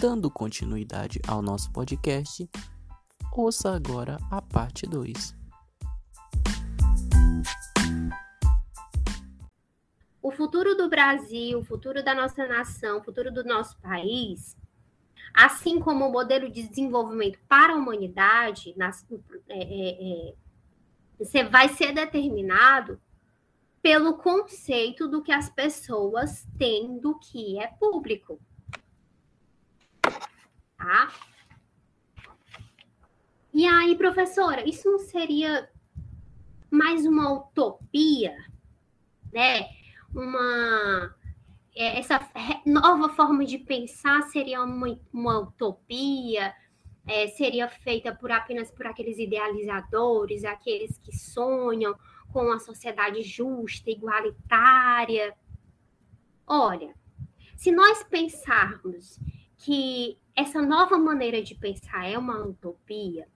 Dando continuidade ao nosso podcast, ouça agora a parte 2. O futuro do Brasil, o futuro da nossa nação, o futuro do nosso país, assim como o modelo de desenvolvimento para a humanidade, nas, é, é, é, vai ser determinado pelo conceito do que as pessoas têm do que é público. Tá? E aí, professora, isso não seria mais uma utopia, né? Uma é, essa nova forma de pensar seria uma, uma utopia, é, seria feita por apenas por aqueles idealizadores, aqueles que sonham com uma sociedade justa, igualitária. Olha, se nós pensarmos que essa nova maneira de pensar é uma utopia,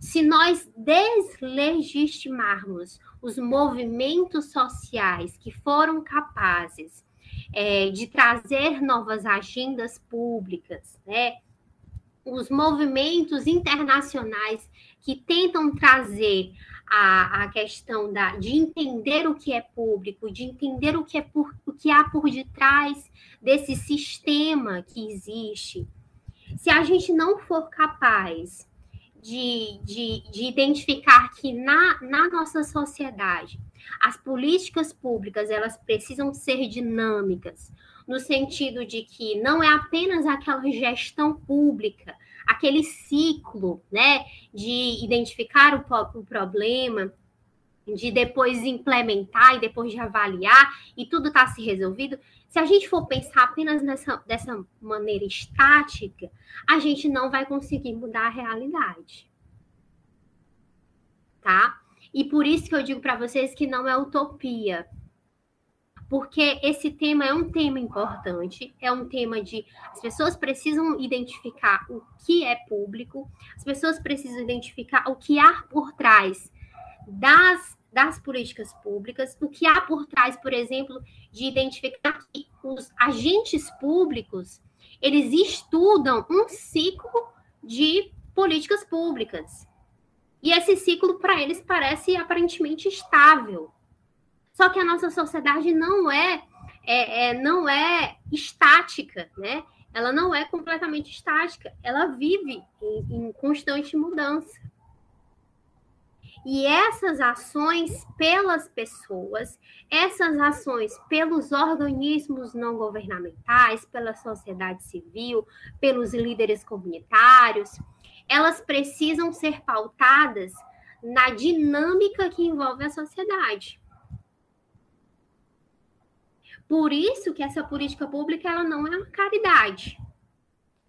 se nós deslegitimarmos os movimentos sociais que foram capazes é, de trazer novas agendas públicas, né? os movimentos internacionais que tentam trazer a, a questão da, de entender o que é público, de entender o que, é por, o que há por detrás desse sistema que existe. Se a gente não for capaz de, de, de identificar que na, na nossa sociedade as políticas públicas elas precisam ser dinâmicas, no sentido de que não é apenas aquela gestão pública, aquele ciclo, né, de identificar o, o problema, de depois implementar e depois de avaliar e tudo está se resolvido. Se a gente for pensar apenas nessa, dessa maneira estática, a gente não vai conseguir mudar a realidade. Tá? E por isso que eu digo para vocês que não é utopia, porque esse tema é um tema importante, é um tema de as pessoas precisam identificar o que é público, as pessoas precisam identificar o que há por trás das, das políticas públicas, o que há por trás, por exemplo, de identificar que os agentes públicos eles estudam um ciclo de políticas públicas. E esse ciclo para eles parece aparentemente estável. Só que a nossa sociedade não é, é, é, não é estática, né? Ela não é completamente estática, ela vive em, em constante mudança. E essas ações pelas pessoas, essas ações pelos organismos não governamentais, pela sociedade civil, pelos líderes comunitários, elas precisam ser pautadas na dinâmica que envolve a sociedade. Por isso que essa política pública ela não é uma caridade.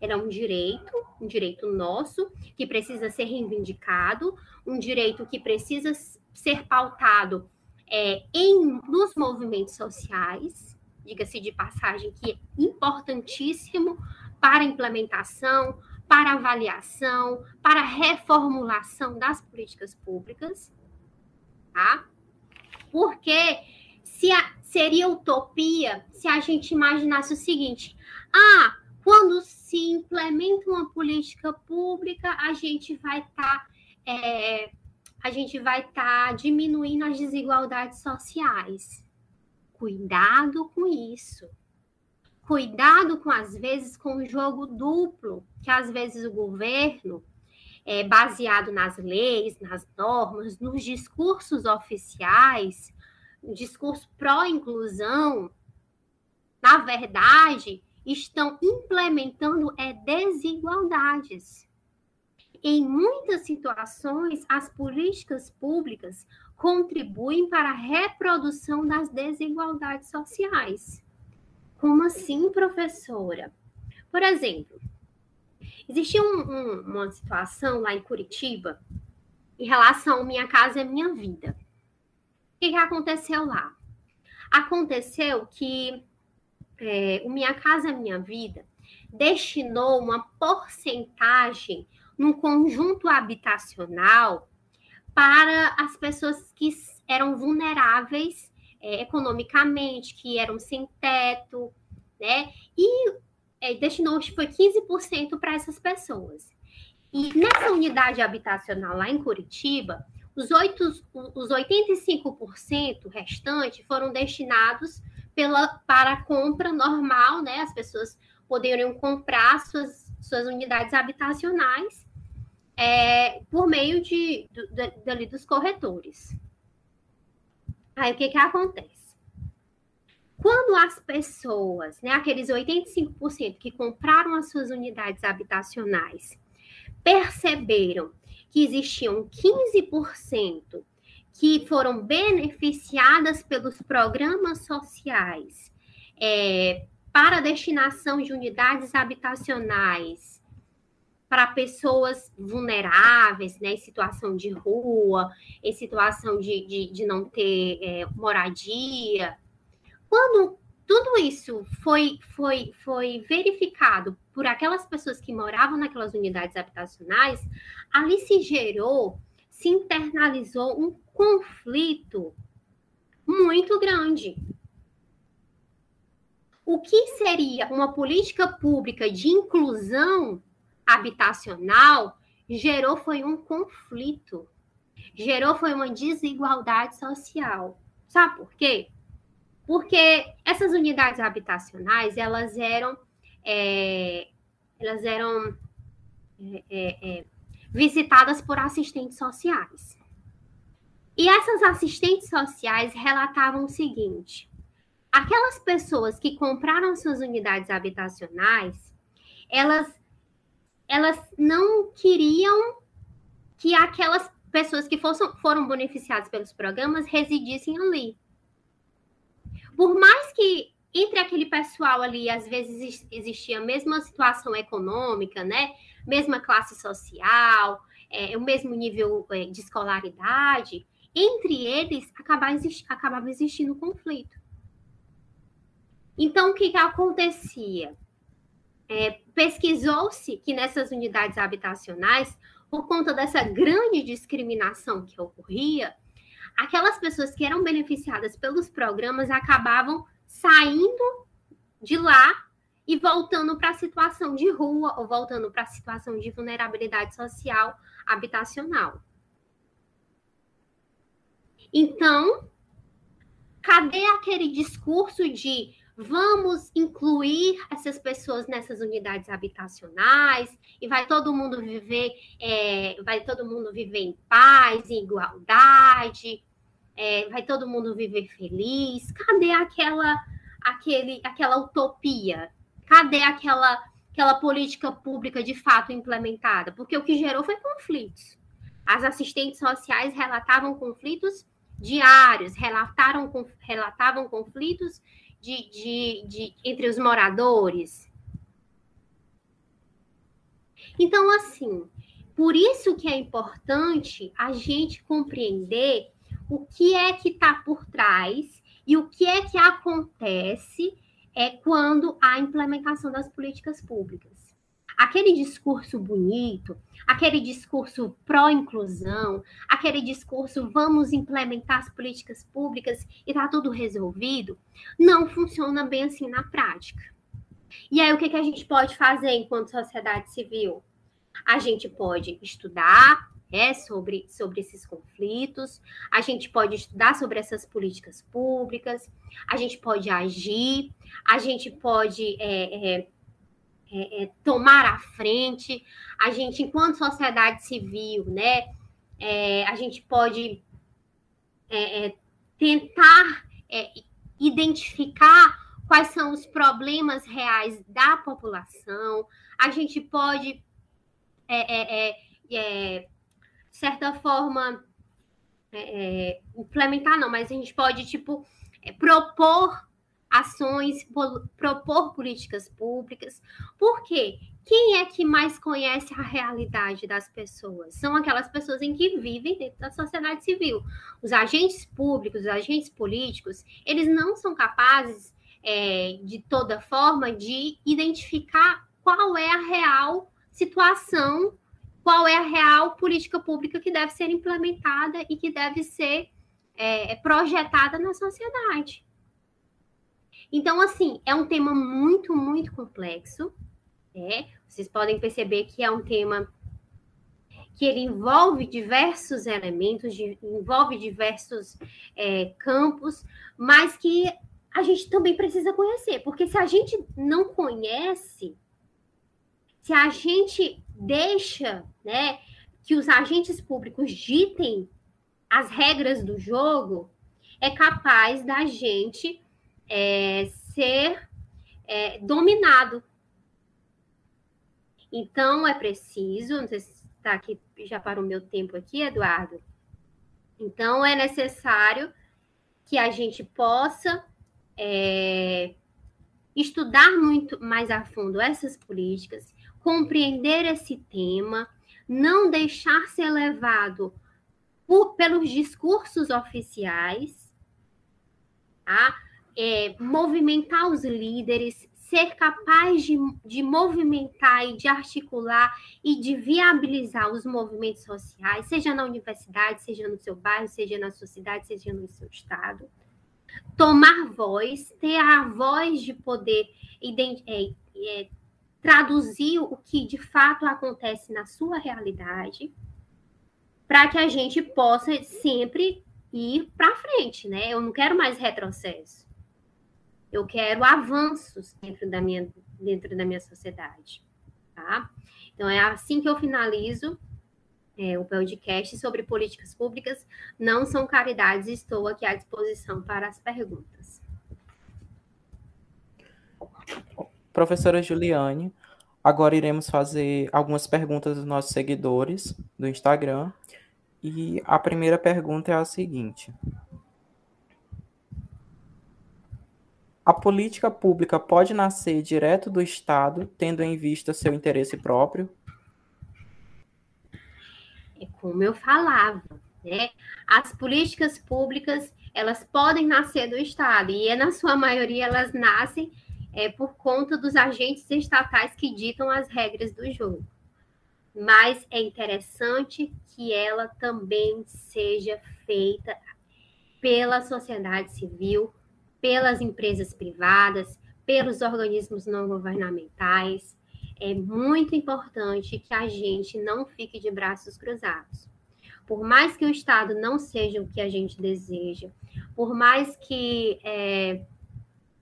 Ela é um direito, um direito nosso, que precisa ser reivindicado, um direito que precisa ser pautado é, em, nos movimentos sociais, diga-se de passagem, que é importantíssimo para a implementação, para avaliação, para reformulação das políticas públicas, tá? Porque se a, seria utopia se a gente imaginasse o seguinte: ah, quando se implementa uma política pública, a gente vai estar tá, é, a gente vai estar tá diminuindo as desigualdades sociais. Cuidado com isso. Cuidado com, às vezes, com o jogo duplo, que às vezes o governo, é, baseado nas leis, nas normas, nos discursos oficiais, o discurso pró-inclusão, na verdade, estão implementando é, desigualdades. Em muitas situações, as políticas públicas contribuem para a reprodução das desigualdades sociais. Como assim, professora? Por exemplo, existia um, um, uma situação lá em Curitiba em relação Minha Casa é Minha Vida. O que, que aconteceu lá? Aconteceu que é, o Minha Casa Minha Vida destinou uma porcentagem no conjunto habitacional para as pessoas que eram vulneráveis é, economicamente, que eram sem teto, né? E é, destinou, foi 15% para essas pessoas. E nessa unidade habitacional lá em Curitiba, os, 8, os 85% restantes foram destinados pela, para compra normal, né? As pessoas poderiam comprar suas, suas unidades habitacionais é, por meio de, de, dos corretores. Aí o que, que acontece? Quando as pessoas, né, aqueles 85% que compraram as suas unidades habitacionais, perceberam que existiam 15% que foram beneficiadas pelos programas sociais é, para destinação de unidades habitacionais para pessoas vulneráveis, né, em situação de rua, em situação de, de, de não ter é, moradia. Quando tudo isso foi, foi, foi verificado por aquelas pessoas que moravam naquelas unidades habitacionais, ali se gerou, se internalizou um conflito muito grande. O que seria uma política pública de inclusão habitacional gerou foi um conflito, gerou foi uma desigualdade social. Sabe por quê? Porque essas unidades habitacionais elas eram é, elas eram é, é, é visitadas por assistentes sociais. E essas assistentes sociais relatavam o seguinte: aquelas pessoas que compraram suas unidades habitacionais, elas elas não queriam que aquelas pessoas que fossem, foram beneficiadas pelos programas residissem ali. Por mais que entre aquele pessoal ali, às vezes existia a mesma situação econômica, né? Mesma classe social, é, o mesmo nível é, de escolaridade, entre eles acabava, existi acabava existindo conflito. Então, o que, que acontecia? É, Pesquisou-se que nessas unidades habitacionais, por conta dessa grande discriminação que ocorria, aquelas pessoas que eram beneficiadas pelos programas acabavam saindo de lá e voltando para a situação de rua ou voltando para a situação de vulnerabilidade social habitacional. Então, cadê aquele discurso de vamos incluir essas pessoas nessas unidades habitacionais e vai todo mundo viver, é, vai todo mundo viver em paz, em igualdade, é, vai todo mundo viver feliz. Cadê aquela, aquele, aquela utopia? Cadê aquela, aquela política pública de fato implementada? Porque o que gerou foi conflitos. As assistentes sociais relatavam conflitos diários, relataram, relatavam conflitos de, de, de, entre os moradores. Então, assim, por isso que é importante a gente compreender o que é que está por trás e o que é que acontece é quando há implementação das políticas públicas aquele discurso bonito, aquele discurso pró-inclusão, aquele discurso vamos implementar as políticas públicas e tá tudo resolvido, não funciona bem assim na prática. E aí, o que, que a gente pode fazer enquanto sociedade civil? A gente pode estudar é, sobre, sobre esses conflitos, a gente pode estudar sobre essas políticas públicas, a gente pode agir, a gente pode é, é, é, é, tomar a frente. A gente, enquanto sociedade civil, né, é, a gente pode é, é, tentar é, identificar quais são os problemas reais da população. A gente pode, de certa forma, implementar, não, mas a gente pode, tipo, propor ações, propor políticas públicas. Por quê? Quem é que mais conhece a realidade das pessoas? São aquelas pessoas em que vivem dentro da sociedade civil. Os agentes públicos, os agentes políticos, eles não são capazes, é, de toda forma, de identificar qual é a real situação, qual é a real política pública que deve ser implementada e que deve ser é, projetada na sociedade. Então, assim, é um tema muito, muito complexo. Né? Vocês podem perceber que é um tema que ele envolve diversos elementos, de, envolve diversos é, campos, mas que a gente também precisa conhecer, porque se a gente não conhece, se a gente deixa, né, que os agentes públicos ditem as regras do jogo, é capaz da gente é, ser é, dominado. Então, é preciso, não sei se está aqui, já para o meu tempo aqui, Eduardo. Então, é necessário que a gente possa é, estudar muito mais a fundo essas políticas, compreender esse tema, não deixar ser levado por, pelos discursos oficiais, tá? É, movimentar os líderes, ser capaz de, de movimentar e de articular e de viabilizar os movimentos sociais, seja na universidade, seja no seu bairro, seja na sua cidade, seja no seu estado. Tomar voz, ter a voz de poder é, é, traduzir o que de fato acontece na sua realidade, para que a gente possa sempre ir para frente, né? Eu não quero mais retrocesso. Eu quero avanços dentro da minha, dentro da minha sociedade, tá? Então, é assim que eu finalizo é, o podcast sobre políticas públicas. Não são caridades, estou aqui à disposição para as perguntas. Professora Juliane, agora iremos fazer algumas perguntas dos nossos seguidores do Instagram. E a primeira pergunta é a seguinte: A política pública pode nascer direto do Estado, tendo em vista seu interesse próprio? É como eu falava, né? As políticas públicas, elas podem nascer do Estado, e é, na sua maioria elas nascem é, por conta dos agentes estatais que ditam as regras do jogo. Mas é interessante que ela também seja feita pela sociedade civil, pelas empresas privadas, pelos organismos não governamentais. É muito importante que a gente não fique de braços cruzados. Por mais que o Estado não seja o que a gente deseja, por mais que, é,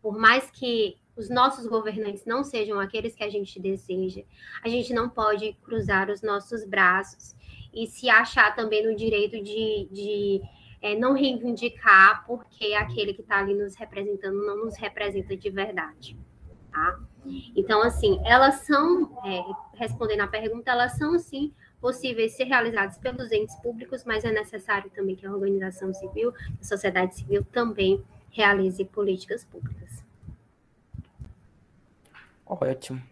por mais que os nossos governantes não sejam aqueles que a gente deseja, a gente não pode cruzar os nossos braços e se achar também no direito de, de é, não reivindicar porque aquele que está ali nos representando não nos representa de verdade, tá? Então, assim, elas são, é, respondendo à pergunta, elas são, sim, possíveis ser realizadas pelos entes públicos, mas é necessário também que a organização civil, a sociedade civil também realize políticas públicas. Ótimo.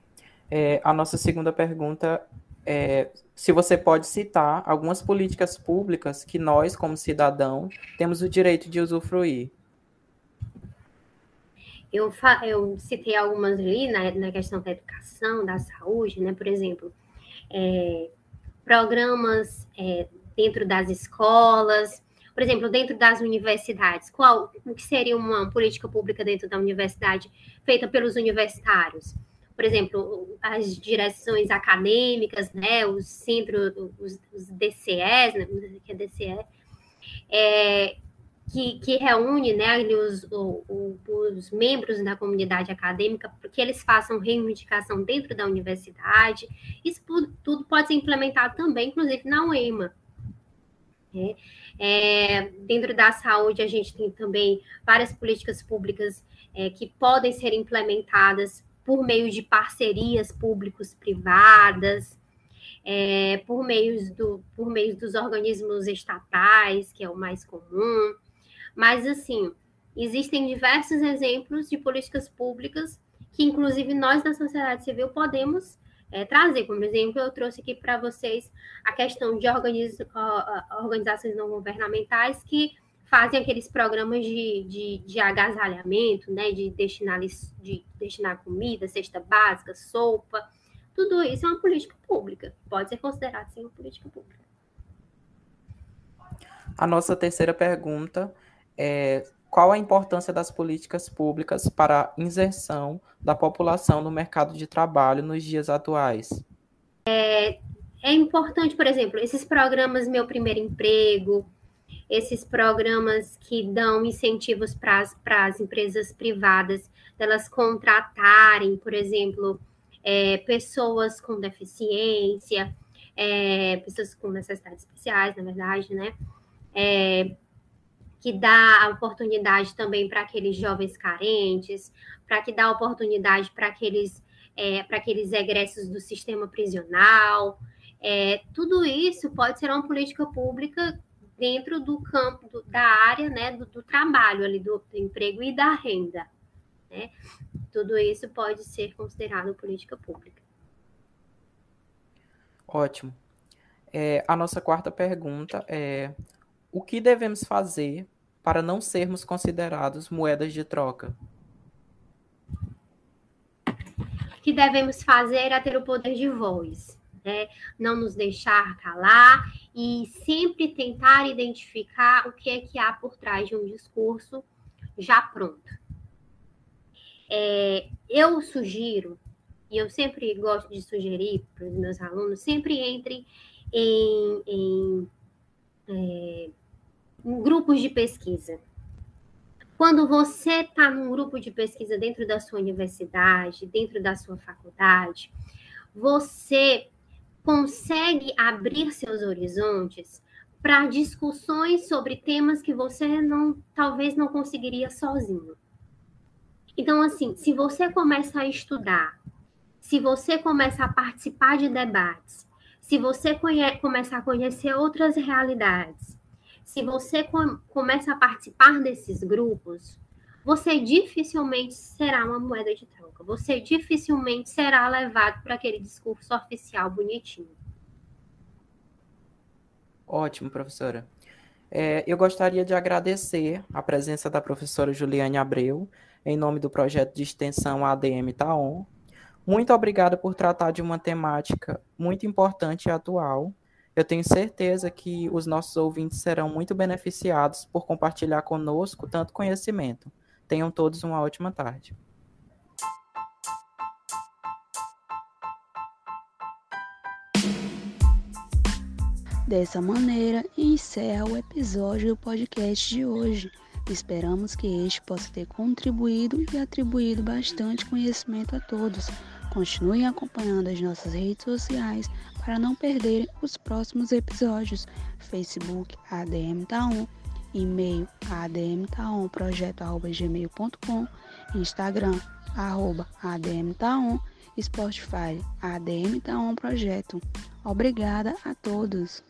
É, a nossa segunda pergunta é se você pode citar algumas políticas públicas que nós, como cidadão, temos o direito de usufruir. Eu, eu citei algumas ali na, na, questão da educação, da saúde, né? Por exemplo, é, programas é, dentro das escolas, por exemplo, dentro das universidades. Qual o que seria uma política pública dentro da universidade feita pelos universitários? Por exemplo, as direções acadêmicas, né, os centros, os, os DCEs, né, que é DCE, é, que, que reúne né, os, o, os membros da comunidade acadêmica para que eles façam reivindicação dentro da universidade. Isso tudo pode ser implementado também, inclusive, na UEMA. Né? É, dentro da saúde, a gente tem também várias políticas públicas é, que podem ser implementadas por meio de parcerias públicos-privadas, é, por, meios do, por meio dos organismos estatais, que é o mais comum. Mas, assim, existem diversos exemplos de políticas públicas que, inclusive, nós da sociedade civil podemos é, trazer. Como exemplo, eu trouxe aqui para vocês a questão de organiz, organizações não governamentais que fazem aqueles programas de, de, de agasalhamento, né, de destinar, de destinar comida, cesta básica, sopa, tudo isso é uma política pública, pode ser considerado sim uma política pública. A nossa terceira pergunta é qual a importância das políticas públicas para a inserção da população no mercado de trabalho nos dias atuais? É, é importante, por exemplo, esses programas Meu Primeiro Emprego, esses programas que dão incentivos para as empresas privadas, delas contratarem, por exemplo, é, pessoas com deficiência, é, pessoas com necessidades especiais, na verdade, né? É, que dá oportunidade também para aqueles jovens carentes, para que dá oportunidade para aqueles, é, para aqueles egressos do sistema prisional. É, tudo isso pode ser uma política pública dentro do campo do, da área né, do, do trabalho ali do, do, emprego e da renda. Né? Tudo isso pode ser considerado política pública. Ótimo. É, a nossa quarta pergunta é: o que devemos fazer para não sermos considerados moedas de troca? O que devemos fazer é ter o poder de voz né? Não nos deixar calar e sempre tentar identificar o que é que há por trás de um discurso já pronto. É, eu sugiro, e eu sempre gosto de sugerir para os meus alunos, sempre entrem em, em, é, em grupos de pesquisa. Quando você está num grupo de pesquisa dentro da sua universidade, dentro da sua faculdade, você consegue abrir seus horizontes para discussões sobre temas que você não talvez não conseguiria sozinho. Então, assim, se você começa a estudar, se você começa a participar de debates, se você conhe começa a conhecer outras realidades, se você com começa a participar desses grupos, você dificilmente será uma moeda de troca. Você dificilmente será levado para aquele discurso oficial bonitinho. Ótimo, professora. É, eu gostaria de agradecer a presença da professora Juliane Abreu, em nome do projeto de extensão ADM Taon. Muito obrigada por tratar de uma temática muito importante e atual. Eu tenho certeza que os nossos ouvintes serão muito beneficiados por compartilhar conosco tanto conhecimento. Tenham todos uma ótima tarde. Dessa maneira, encerra o episódio do podcast de hoje. Esperamos que este possa ter contribuído e atribuído bastante conhecimento a todos. Continuem acompanhando as nossas redes sociais para não perderem os próximos episódios. Facebook ADM Taon e-mail admtaon.projeto.gmail.com, Instagram, arroba admtaon, Spotify, admtaon projeto. Obrigada a todos.